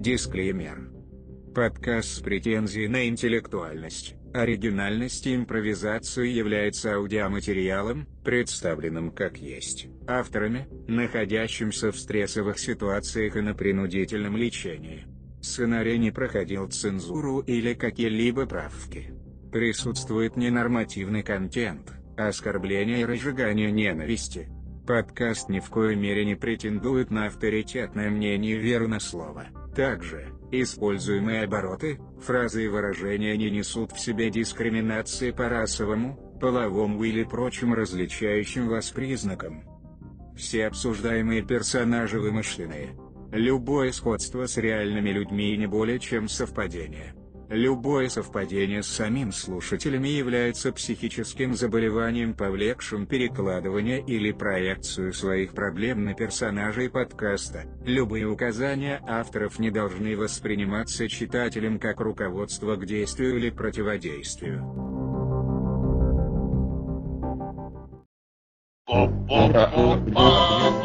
Дисклеймер. Подкаст с претензией на интеллектуальность, оригинальность и импровизацию является аудиоматериалом, представленным как есть, авторами, находящимся в стрессовых ситуациях и на принудительном лечении. Сценарий не проходил цензуру или какие-либо правки. Присутствует ненормативный контент, оскорбление и разжигание ненависти. Подкаст ни в коей мере не претендует на авторитетное мнение верно слова. Также, используемые обороты, фразы и выражения не несут в себе дискриминации по расовому, половому или прочим различающим вас признакам. Все обсуждаемые персонажи вымышленные. Любое сходство с реальными людьми не более чем совпадение. Любое совпадение с самим слушателями является психическим заболеванием, повлекшим перекладывание или проекцию своих проблем на персонажей подкаста. Любые указания авторов не должны восприниматься читателем как руководство к действию или противодействию. Ba-ba-ba-ba-ba-ba.